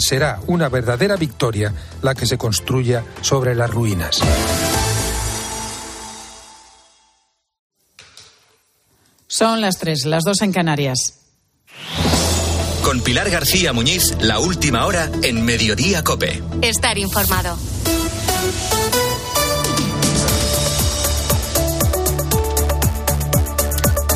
será una verdadera victoria la que se construya sobre las ruinas. Son las tres, las dos en Canarias. Con Pilar García Muñiz, la última hora en Mediodía Cope. Estar informado.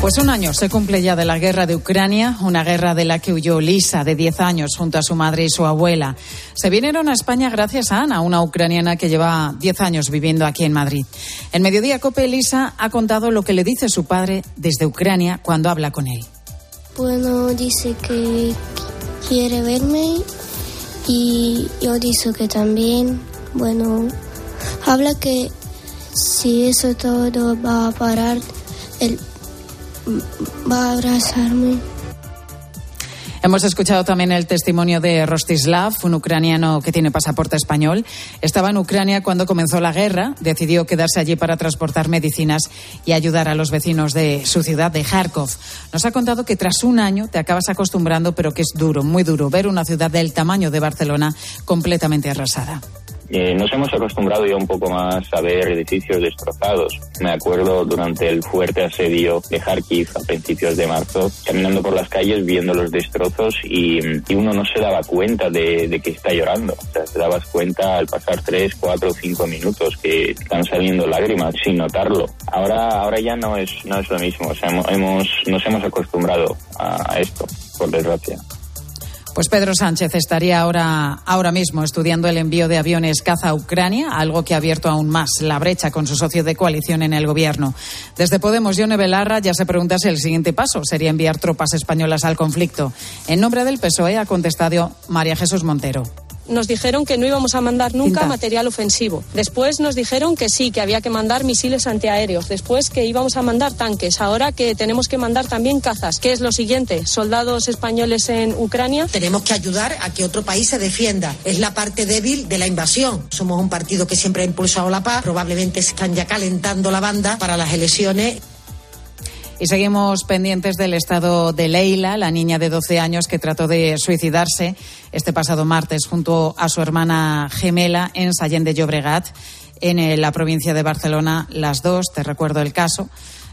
Pues un año se cumple ya de la guerra de Ucrania, una guerra de la que huyó Lisa, de 10 años, junto a su madre y su abuela. Se vinieron a España gracias a Ana, una ucraniana que lleva 10 años viviendo aquí en Madrid. En Mediodía Cope, Lisa ha contado lo que le dice su padre desde Ucrania cuando habla con él. Bueno, dice que quiere verme y yo dice que también, bueno, habla que si eso todo va a parar, él va a abrazarme. Hemos escuchado también el testimonio de Rostislav, un ucraniano que tiene pasaporte español. Estaba en Ucrania cuando comenzó la guerra, decidió quedarse allí para transportar medicinas y ayudar a los vecinos de su ciudad, de Kharkov. Nos ha contado que tras un año te acabas acostumbrando, pero que es duro, muy duro, ver una ciudad del tamaño de Barcelona completamente arrasada. Eh, nos hemos acostumbrado ya un poco más a ver edificios destrozados. Me acuerdo durante el fuerte asedio de Kharkiv a principios de marzo, caminando por las calles viendo los destrozos y, uno no se daba cuenta de, que está llorando. O sea, te dabas cuenta al pasar tres, cuatro, cinco minutos que están saliendo lágrimas sin notarlo. Ahora, ahora ya no es, no es lo mismo. O sea, hemos, nos hemos acostumbrado a esto, por desgracia. Pues Pedro Sánchez estaría ahora, ahora mismo estudiando el envío de aviones caza a Ucrania, algo que ha abierto aún más la brecha con su socio de coalición en el gobierno. Desde Podemos, Yone Belarra ya se pregunta si el siguiente paso sería enviar tropas españolas al conflicto. En nombre del PSOE ha contestado María Jesús Montero nos dijeron que no íbamos a mandar nunca material ofensivo. Después nos dijeron que sí, que había que mandar misiles antiaéreos. Después que íbamos a mandar tanques. Ahora que tenemos que mandar también cazas. ¿Qué es lo siguiente? Soldados españoles en Ucrania. Tenemos que ayudar a que otro país se defienda. Es la parte débil de la invasión. Somos un partido que siempre ha impulsado la paz. Probablemente están ya calentando la banda para las elecciones. Y seguimos pendientes del estado de Leila, la niña de 12 años que trató de suicidarse este pasado martes junto a su hermana gemela en Sallén de Llobregat, en la provincia de Barcelona. Las dos, te recuerdo el caso,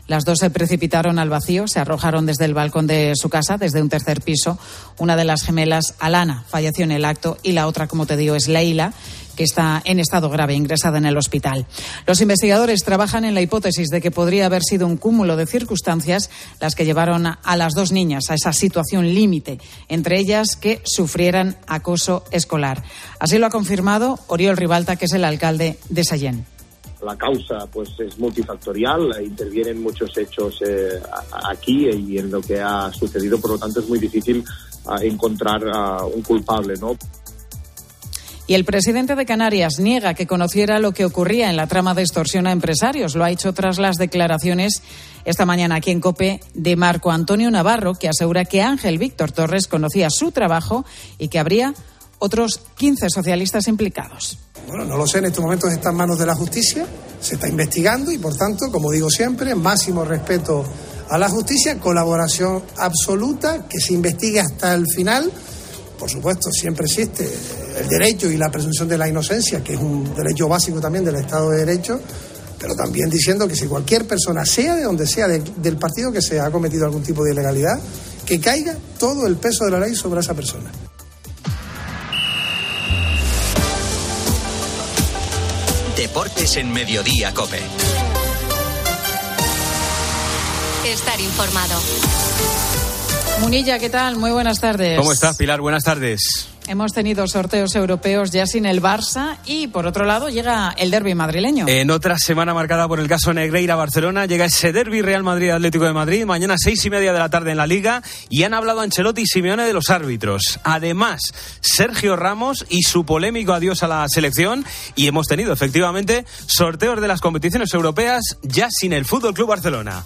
las dos se precipitaron al vacío, se arrojaron desde el balcón de su casa, desde un tercer piso. Una de las gemelas, Alana, falleció en el acto y la otra, como te digo, es Leila que está en estado grave, ingresada en el hospital. Los investigadores trabajan en la hipótesis de que podría haber sido un cúmulo de circunstancias las que llevaron a las dos niñas a esa situación límite, entre ellas que sufrieran acoso escolar. Así lo ha confirmado Oriol Ribalta, que es el alcalde de Sallén la causa pues es multifactorial, intervienen muchos hechos eh, aquí y en lo que ha sucedido, por lo tanto es muy difícil uh, encontrar uh, un culpable, ¿no? Y el presidente de Canarias niega que conociera lo que ocurría en la trama de extorsión a empresarios. Lo ha hecho tras las declaraciones esta mañana aquí en COPE de Marco Antonio Navarro, que asegura que Ángel Víctor Torres conocía su trabajo y que habría otros 15 socialistas implicados. Bueno, no lo sé, en estos momentos está en manos de la justicia, se está investigando y, por tanto, como digo siempre, máximo respeto a la justicia, colaboración absoluta, que se investigue hasta el final por supuesto, siempre existe el derecho y la presunción de la inocencia, que es un derecho básico también del Estado de Derecho, pero también diciendo que si cualquier persona, sea de donde sea, del partido que sea, ha cometido algún tipo de ilegalidad, que caiga todo el peso de la ley sobre esa persona. Deportes en Mediodía, Cope. Estar informado. Munilla, ¿qué tal? Muy buenas tardes. ¿Cómo estás, Pilar? Buenas tardes. Hemos tenido sorteos europeos ya sin el Barça y por otro lado llega el derby madrileño. En otra semana marcada por el caso Negreira-Barcelona llega ese derby Real Madrid-Atlético de Madrid mañana seis y media de la tarde en la Liga y han hablado Ancelotti y Simeone de los árbitros. Además, Sergio Ramos y su polémico adiós a la selección y hemos tenido efectivamente sorteos de las competiciones europeas ya sin el Fútbol Club Barcelona.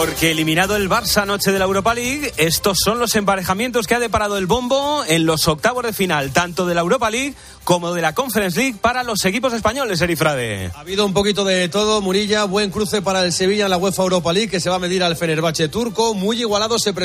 Porque eliminado el Barça anoche de la Europa League, estos son los emparejamientos que ha deparado el bombo en los octavos de final, tanto de la Europa League como de la Conference League para los equipos españoles, Erifrade. Ha habido un poquito de todo, Murilla, buen cruce para el Sevilla en la UEFA Europa League que se va a medir al Fenerbahce turco, muy igualado se presenta